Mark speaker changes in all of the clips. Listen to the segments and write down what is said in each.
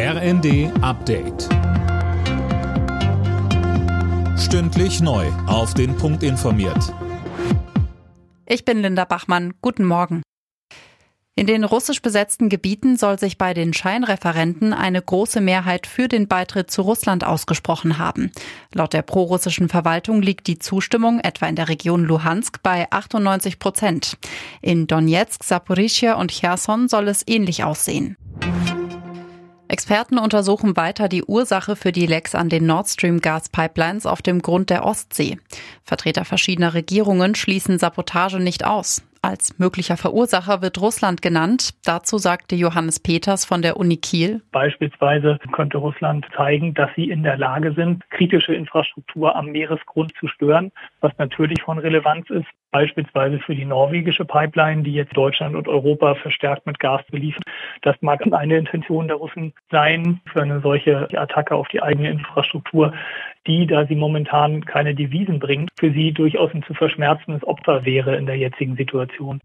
Speaker 1: RND Update. Stündlich neu. Auf den Punkt informiert.
Speaker 2: Ich bin Linda Bachmann. Guten Morgen. In den russisch besetzten Gebieten soll sich bei den Scheinreferenten eine große Mehrheit für den Beitritt zu Russland ausgesprochen haben. Laut der prorussischen Verwaltung liegt die Zustimmung etwa in der Region Luhansk bei 98 Prozent. In Donetsk, Saporischia und Cherson soll es ähnlich aussehen. Experten untersuchen weiter die Ursache für die Lecks an den Nord Stream Gaspipelines auf dem Grund der Ostsee. Vertreter verschiedener Regierungen schließen Sabotage nicht aus. Als möglicher Verursacher wird Russland genannt. Dazu sagte Johannes Peters von der Uni Kiel.
Speaker 3: Beispielsweise könnte Russland zeigen, dass sie in der Lage sind, kritische Infrastruktur am Meeresgrund zu stören, was natürlich von Relevanz ist, beispielsweise für die norwegische Pipeline, die jetzt Deutschland und Europa verstärkt mit Gas beliefert. Das mag eine Intention der Russen sein für eine solche Attacke auf die eigene Infrastruktur, die, da sie momentan keine Devisen bringt, für sie durchaus ein zu verschmerzendes Opfer wäre in der jetzigen Situation.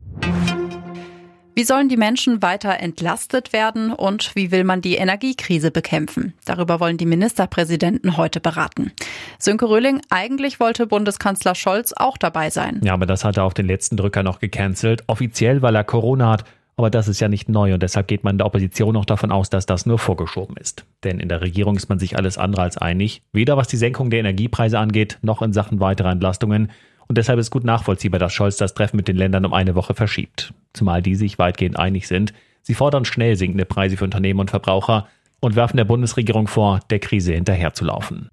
Speaker 2: Wie sollen die Menschen weiter entlastet werden und wie will man die Energiekrise bekämpfen? Darüber wollen die Ministerpräsidenten heute beraten. Sönke Röhling, eigentlich wollte Bundeskanzler Scholz auch dabei sein.
Speaker 4: Ja, aber das hat er auf den letzten Drücker noch gecancelt. Offiziell, weil er Corona hat. Aber das ist ja nicht neu und deshalb geht man in der Opposition auch davon aus, dass das nur vorgeschoben ist. Denn in der Regierung ist man sich alles andere als einig, weder was die Senkung der Energiepreise angeht, noch in Sachen weiterer Entlastungen. Und deshalb ist gut nachvollziehbar, dass Scholz das Treffen mit den Ländern um eine Woche verschiebt. Zumal die sich weitgehend einig sind. Sie fordern schnell sinkende Preise für Unternehmen und Verbraucher und werfen der Bundesregierung vor, der Krise hinterherzulaufen.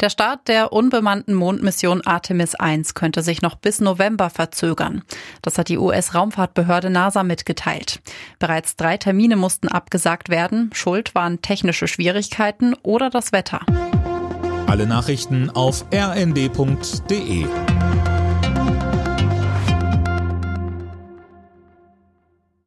Speaker 2: Der Start der unbemannten Mondmission Artemis 1 könnte sich noch bis November verzögern. Das hat die US-Raumfahrtbehörde NASA mitgeteilt. Bereits drei Termine mussten abgesagt werden. Schuld waren technische Schwierigkeiten oder das Wetter.
Speaker 1: Alle Nachrichten auf rnd.de